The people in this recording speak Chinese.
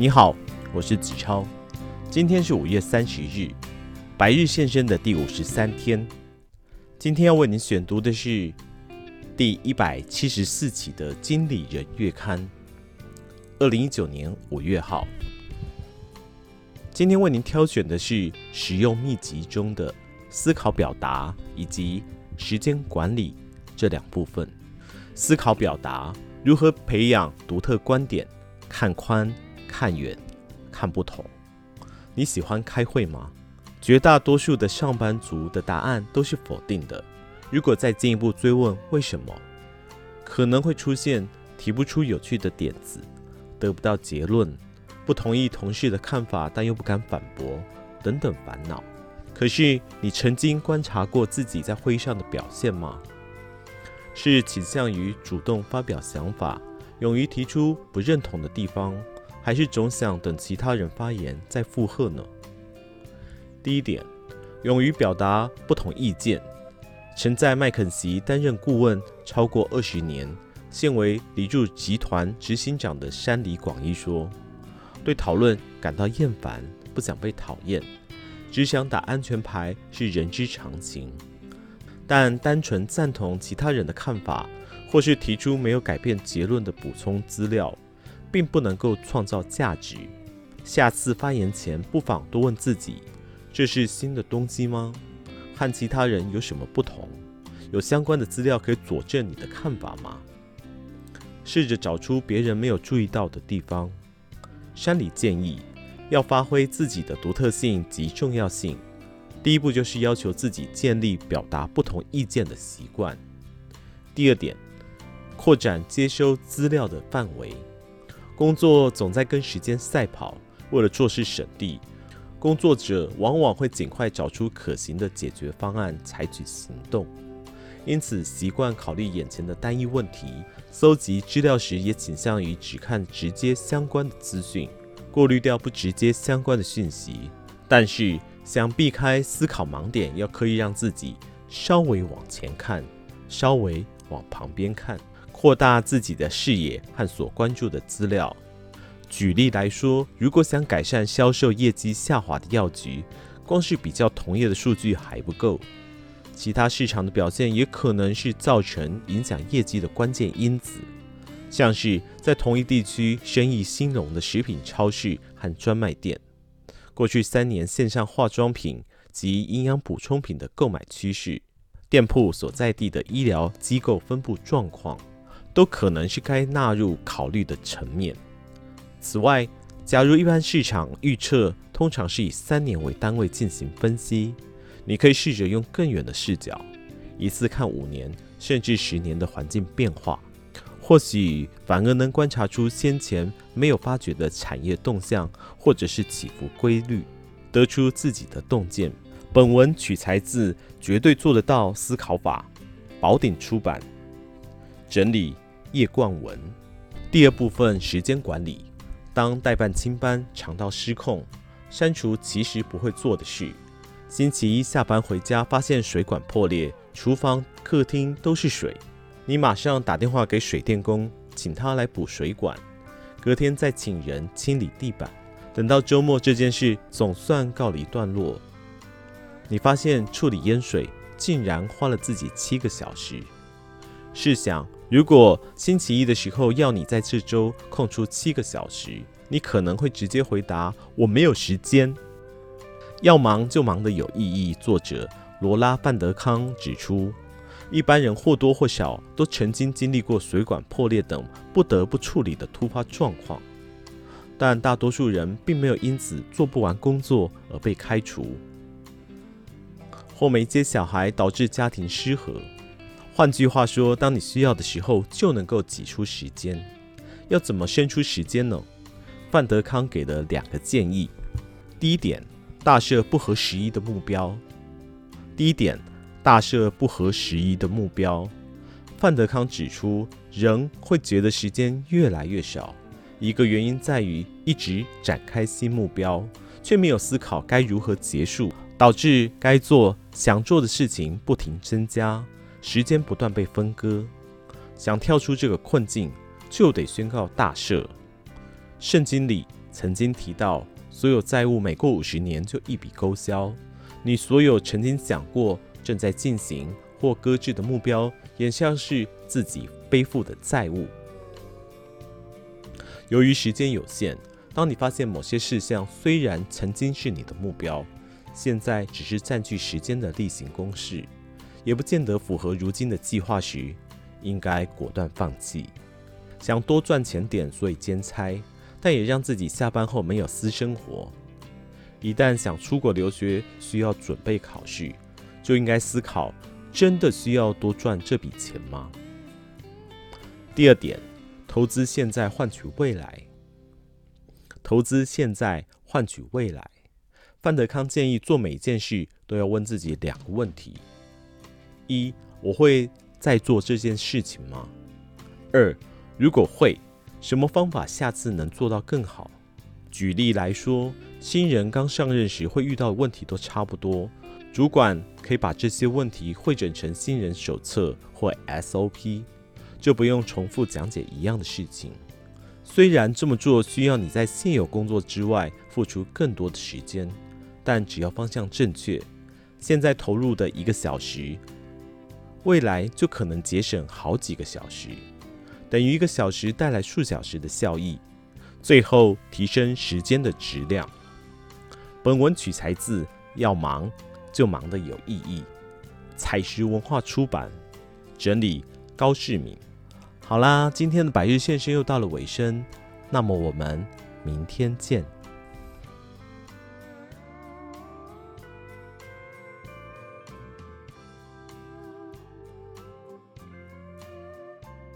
你好，我是子超。今天是五月三十日，白日现身的第五十三天。今天要为您选读的是第一百七十四期的《经理人月刊》，二零一九年五月号。今天为您挑选的是实用秘籍中的思考表达以及时间管理这两部分。思考表达如何培养独特观点，看宽。看远，看不同。你喜欢开会吗？绝大多数的上班族的答案都是否定的。如果再进一步追问为什么，可能会出现提不出有趣的点子，得不到结论，不同意同事的看法但又不敢反驳等等烦恼。可是你曾经观察过自己在会议上的表现吗？是倾向于主动发表想法，勇于提出不认同的地方？还是总想等其他人发言再附和呢？第一点，勇于表达不同意见。曾在麦肯锡担任顾问超过二十年，现为理柱集团执行长的山里广一说：“对讨论感到厌烦，不想被讨厌，只想打安全牌是人之常情。但单纯赞同其他人的看法，或是提出没有改变结论的补充资料。”并不能够创造价值。下次发言前，不妨多问自己：这是新的东西吗？和其他人有什么不同？有相关的资料可以佐证你的看法吗？试着找出别人没有注意到的地方。山里建议，要发挥自己的独特性及重要性，第一步就是要求自己建立表达不同意见的习惯。第二点，扩展接收资料的范围。工作总在跟时间赛跑，为了做事省力，工作者往往会尽快找出可行的解决方案，采取行动。因此，习惯考虑眼前的单一问题，搜集资料时也倾向于只看直接相关的资讯，过滤掉不直接相关的讯息。但是，想避开思考盲点，要刻意让自己稍微往前看，稍微往旁边看。扩大自己的视野和所关注的资料。举例来说，如果想改善销售业绩下滑的药局，光是比较同业的数据还不够，其他市场的表现也可能是造成影响业绩的关键因子。像是在同一地区生意兴隆的食品超市和专卖店，过去三年线上化妆品及营养补充品的购买趋势，店铺所在地的医疗机构分布状况。都可能是该纳入考虑的层面。此外，假如一般市场预测通常是以三年为单位进行分析，你可以试着用更远的视角，一次看五年甚至十年的环境变化，或许反而能观察出先前没有发觉的产业动向，或者是起伏规律，得出自己的洞见。本文取材自《绝对做得到思考法》，宝鼎出版。整理叶冠文。第二部分时间管理。当代办清班常到失控，删除其实不会做的事。星期一下班回家，发现水管破裂，厨房、客厅都是水。你马上打电话给水电工，请他来补水管。隔天再请人清理地板。等到周末，这件事总算告了一段落。你发现处理淹水竟然花了自己七个小时。试想，如果星期一的时候要你在这周空出七个小时，你可能会直接回答：“我没有时间。”要忙就忙得有意义。作者罗拉·范德康指出，一般人或多或少都曾经经历过水管破裂等不得不处理的突发状况，但大多数人并没有因此做不完工作而被开除，或没接小孩导致家庭失和。换句话说，当你需要的时候，就能够挤出时间。要怎么生出时间呢？范德康给了两个建议。第一点，大设不合时宜的目标。第一点，大设不合时宜的目标。范德康指出，人会觉得时间越来越少，一个原因在于一直展开新目标，却没有思考该如何结束，导致该做想做的事情不停增加。时间不断被分割，想跳出这个困境，就得宣告大赦。圣经里曾经提到，所有债务每过五十年就一笔勾销。你所有曾经想过、正在进行或搁置的目标，也像是自己背负的债务。由于时间有限，当你发现某些事项虽然曾经是你的目标，现在只是占据时间的例行公事，也不见得符合如今的计划时，应该果断放弃。想多赚钱点，所以兼差，但也让自己下班后没有私生活。一旦想出国留学，需要准备考试，就应该思考：真的需要多赚这笔钱吗？第二点，投资现在换取未来。投资现在换取未来。范德康建议做每件事都要问自己两个问题：一，我会再做这件事情吗？二，如果会，什么方法下次能做到更好？举例来说，新人刚上任时会遇到的问题都差不多，主管可以把这些问题汇整成新人手册或 SOP，就不用重复讲解一样的事情。虽然这么做需要你在现有工作之外付出更多的时间，但只要方向正确，现在投入的一个小时，未来就可能节省好几个小时，等于一个小时带来数小时的效益，最后提升时间的质量。本文取材自“要忙就忙得有意义”，采石文化出版，整理高世敏。好啦，今天的百日献声又到了尾声，那么我们明天见。